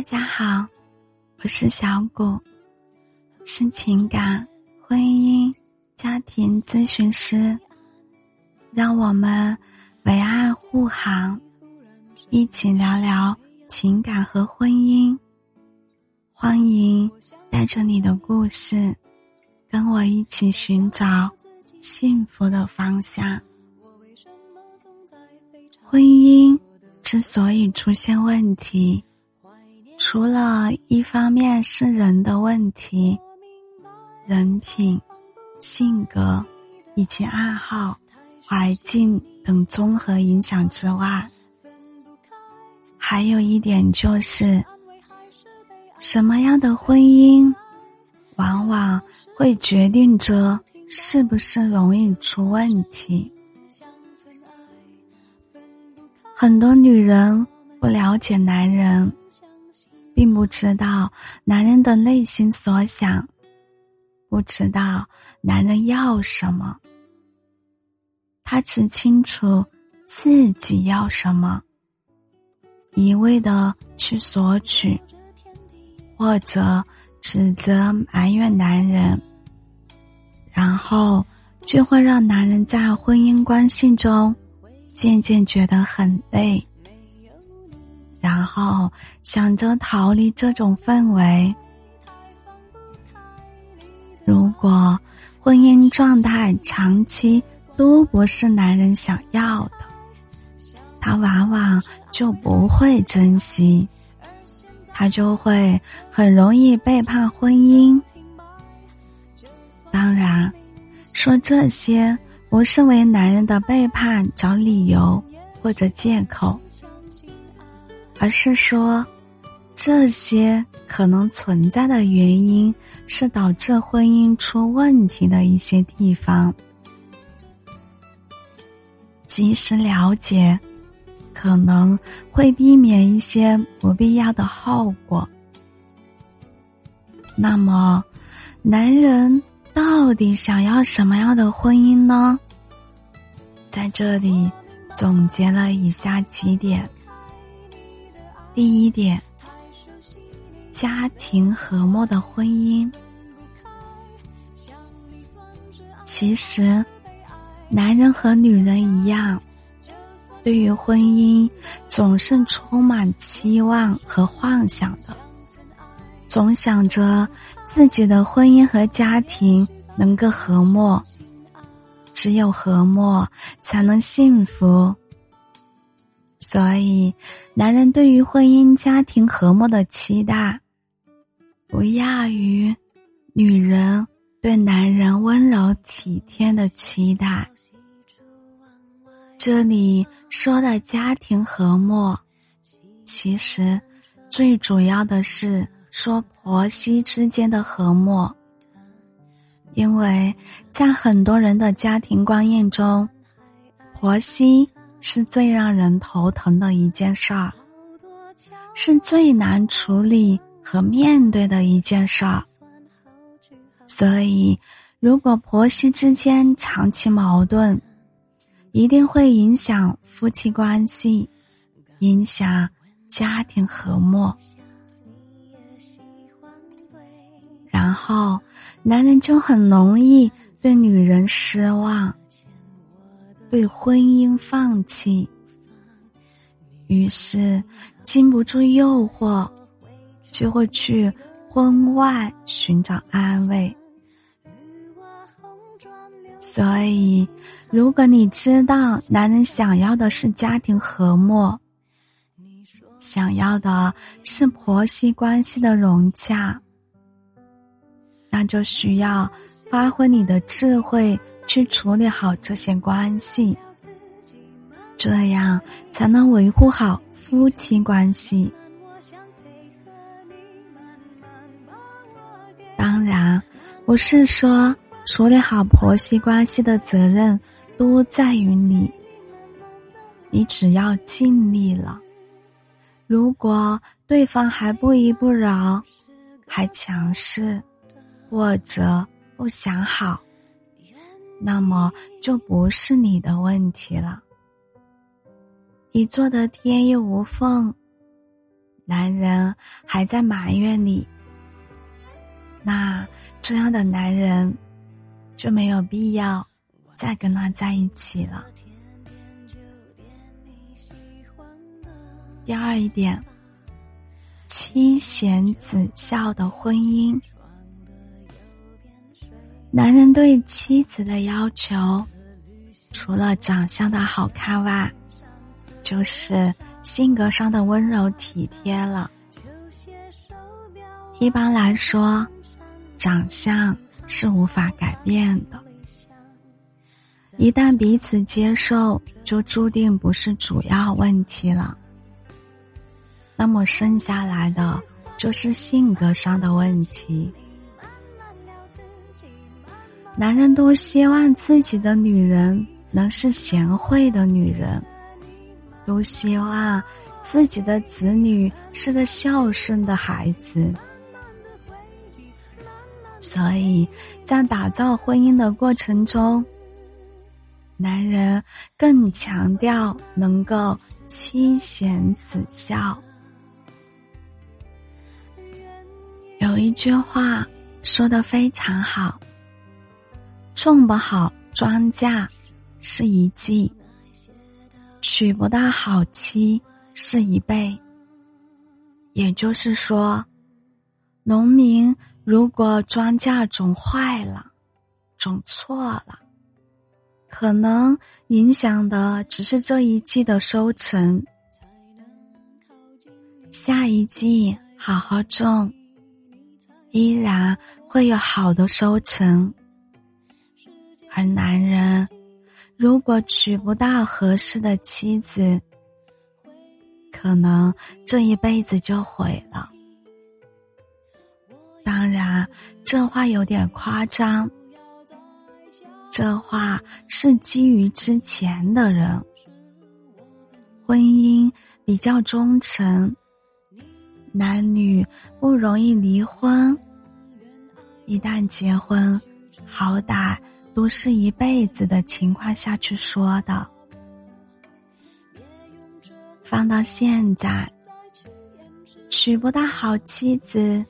大家好，我是小谷，是情感、婚姻、家庭咨询师。让我们为爱护航，一起聊聊情感和婚姻。欢迎带着你的故事，跟我一起寻找幸福的方向。婚姻之所以出现问题，除了一方面是人的问题、人品、性格以及爱好、环境等综合影响之外，还有一点就是。什么样的婚姻，往往会决定着是不是容易出问题。很多女人不了解男人，并不知道男人的内心所想，不知道男人要什么。她只清楚自己要什么，一味的去索取。或者指责埋怨男人，然后就会让男人在婚姻关系中渐渐觉得很累，然后想着逃离这种氛围。如果婚姻状态长期都不是男人想要的，他往往就不会珍惜。他就会很容易背叛婚姻。当然，说这些不是为男人的背叛找理由或者借口，而是说，这些可能存在的原因是导致婚姻出问题的一些地方，及时了解。可能会避免一些不必要的后果。那么，男人到底想要什么样的婚姻呢？在这里总结了以下几点：第一点，家庭和睦的婚姻。其实，男人和女人一样。对于婚姻，总是充满期望和幻想的，总想着自己的婚姻和家庭能够和睦，只有和睦才能幸福。所以，男人对于婚姻家庭和睦的期待，不亚于女人对男人温柔体贴的期待。这里说的家庭和睦，其实最主要的是说婆媳之间的和睦，因为在很多人的家庭观念中，婆媳是最让人头疼的一件事儿，是最难处理和面对的一件事儿。所以，如果婆媳之间长期矛盾，一定会影响夫妻关系，影响家庭和睦，然后男人就很容易对女人失望，对婚姻放弃，于是经不住诱惑，就会去婚外寻找安慰，所以。如果你知道男人想要的是家庭和睦，想要的是婆媳关系的融洽，那就需要发挥你的智慧去处理好这些关系，这样才能维护好夫妻关系。当然，不是说处理好婆媳关系的责任。都在于你，你只要尽力了。如果对方还不依不饶，还强势，或者不想好，那么就不是你的问题了。你做的天衣无缝，男人还在埋怨你，那这样的男人就没有必要再跟他在一起了。第二一点，妻贤子孝的婚姻，男人对妻子的要求，除了长相的好看外，就是性格上的温柔体贴了。一般来说，长相是无法改变的，一旦彼此接受，就注定不是主要问题了。那么剩下来的就是性格上的问题。男人都希望自己的女人能是贤惠的女人，都希望自己的子女是个孝顺的孩子，所以在打造婚姻的过程中，男人更强调能够妻贤子孝。有一句话说的非常好：“种不好庄稼是一季，娶不到好妻是一辈。”也就是说，农民如果庄稼种坏了、种错了，可能影响的只是这一季的收成，下一季好好种。依然会有好的收成，而男人如果娶不到合适的妻子，可能这一辈子就毁了。当然，这话有点夸张，这话是基于之前的人，婚姻比较忠诚。男女不容易离婚，一旦结婚，好歹都是一辈子的情况下去说的。放到现在，娶不到好妻子，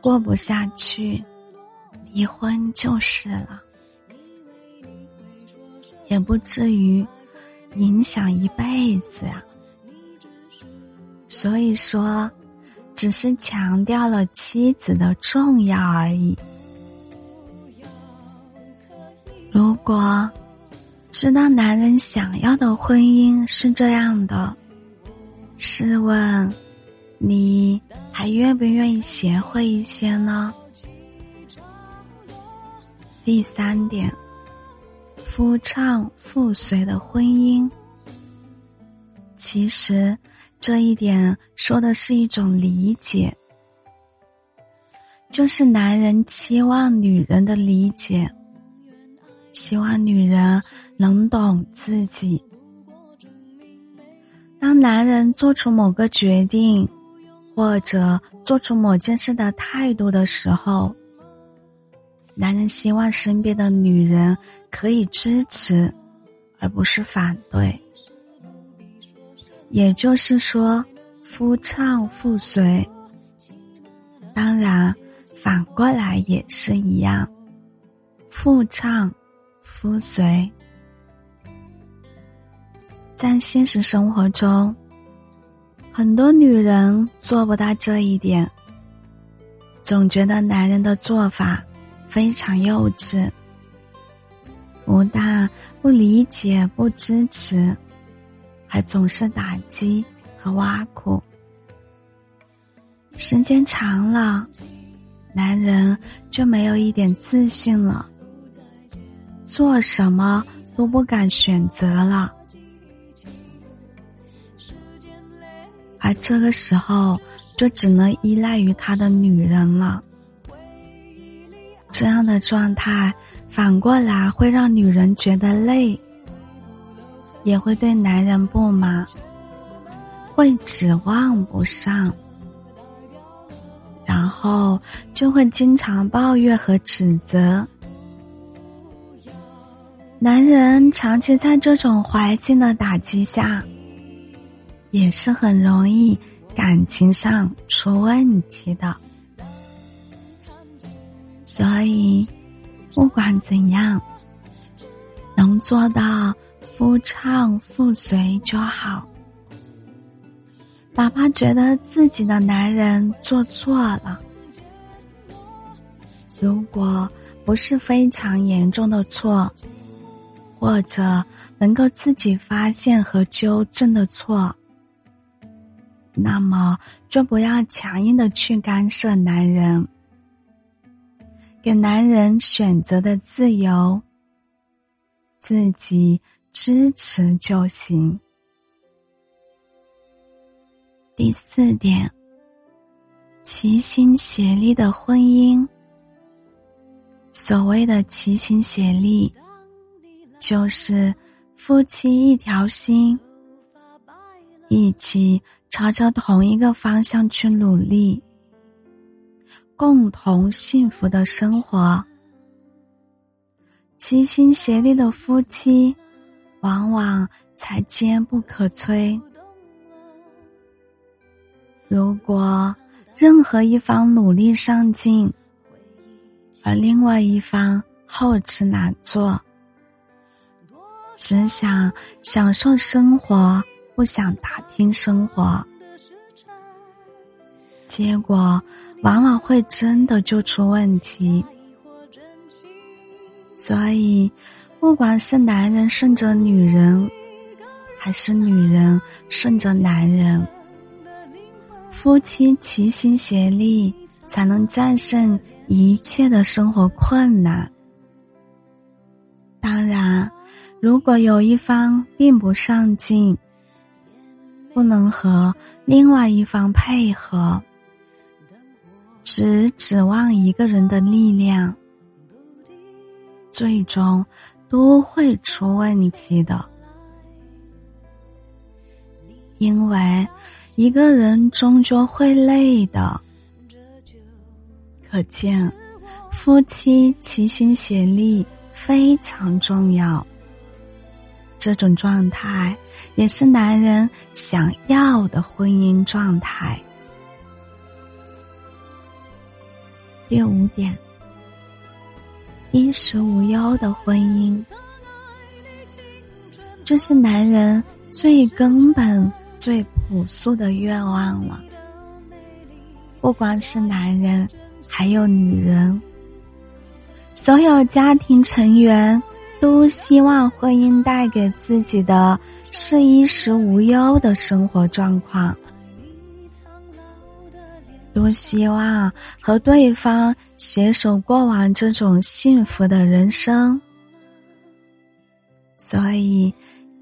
过不下去，离婚就是了，也不至于影响一辈子呀。所以说，只是强调了妻子的重要而已。如果知道男人想要的婚姻是这样的，试问，你还愿不愿意贤惠一些呢？第三点，夫唱妇随的婚姻，其实。这一点说的是一种理解，就是男人期望女人的理解，希望女人能懂自己。当男人做出某个决定，或者做出某件事的态度的时候，男人希望身边的女人可以支持，而不是反对。也就是说，夫唱妇随。当然，反过来也是一样，妇唱夫随。在现实生活中，很多女人做不到这一点，总觉得男人的做法非常幼稚，不但不理解、不支持。还总是打击和挖苦，时间长了，男人就没有一点自信了，做什么都不敢选择了，而这个时候就只能依赖于他的女人了。这样的状态反过来会让女人觉得累。也会对男人不满，会指望不上，然后就会经常抱怨和指责。男人长期在这种环境的打击下，也是很容易感情上出问题的。所以，不管怎样，能做到夫唱妇随就好。哪怕觉得自己的男人做错了，如果不是非常严重的错，或者能够自己发现和纠正的错，那么就不要强硬的去干涉男人，给男人选择的自由，自己支持就行。第四点，齐心协力的婚姻。所谓的齐心协力，就是夫妻一条心，一起朝着同一个方向去努力，共同幸福的生活。齐心协力的夫妻，往往才坚不可摧。如果任何一方努力上进，而另外一方好吃懒做，只想享受生活，不想打拼生活，结果往往会真的就出问题。所以，不管是男人顺着女人，还是女人顺着男人。夫妻齐心协力，才能战胜一切的生活困难。当然，如果有一方并不上进，不能和另外一方配合，只指望一个人的力量，最终都会出问题的，因为。一个人终究会累的，可见夫妻齐心协力非常重要。这种状态也是男人想要的婚姻状态。第五点，衣食无忧的婚姻，这是男人最根本。最朴素的愿望了。不光是男人，还有女人，所有家庭成员都希望婚姻带给自己的是衣食无忧的生活状况，都希望和对方携手过完这种幸福的人生。所以，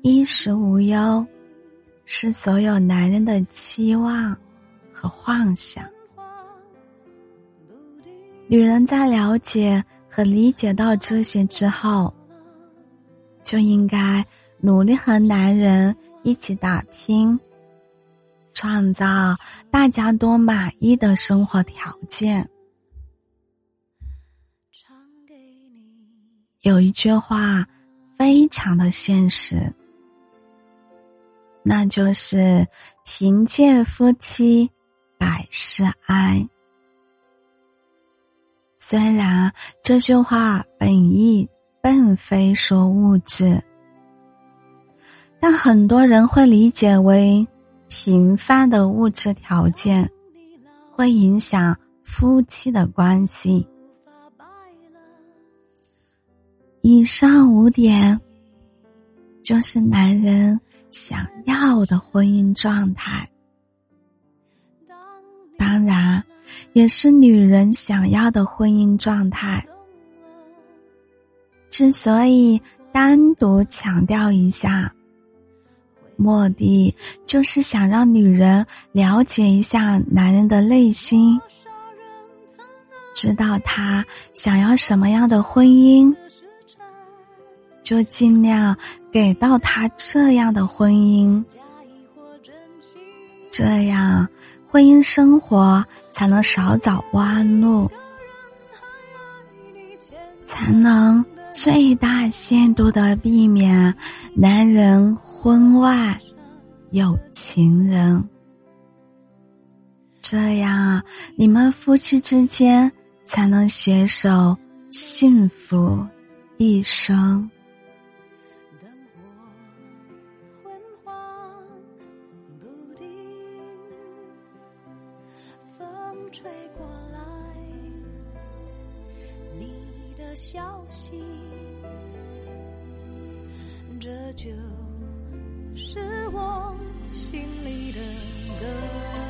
衣食无忧。是所有男人的期望和幻想。女人在了解和理解到这些之后，就应该努力和男人一起打拼，创造大家都满意的生活条件。有一句话，非常的现实。那就是贫贱夫妻百事哀。虽然这句话本意并非说物质，但很多人会理解为平凡的物质条件会影响夫妻的关系。以上五点就是男人。想要的婚姻状态，当然也是女人想要的婚姻状态。之所以单独强调一下，目的就是想让女人了解一下男人的内心，知道他想要什么样的婚姻。就尽量给到他这样的婚姻，这样婚姻生活才能少走弯路，才能最大限度的避免男人婚外有情人。这样，你们夫妻之间才能携手幸福一生。吹过来，的消息，这就是我心里的歌。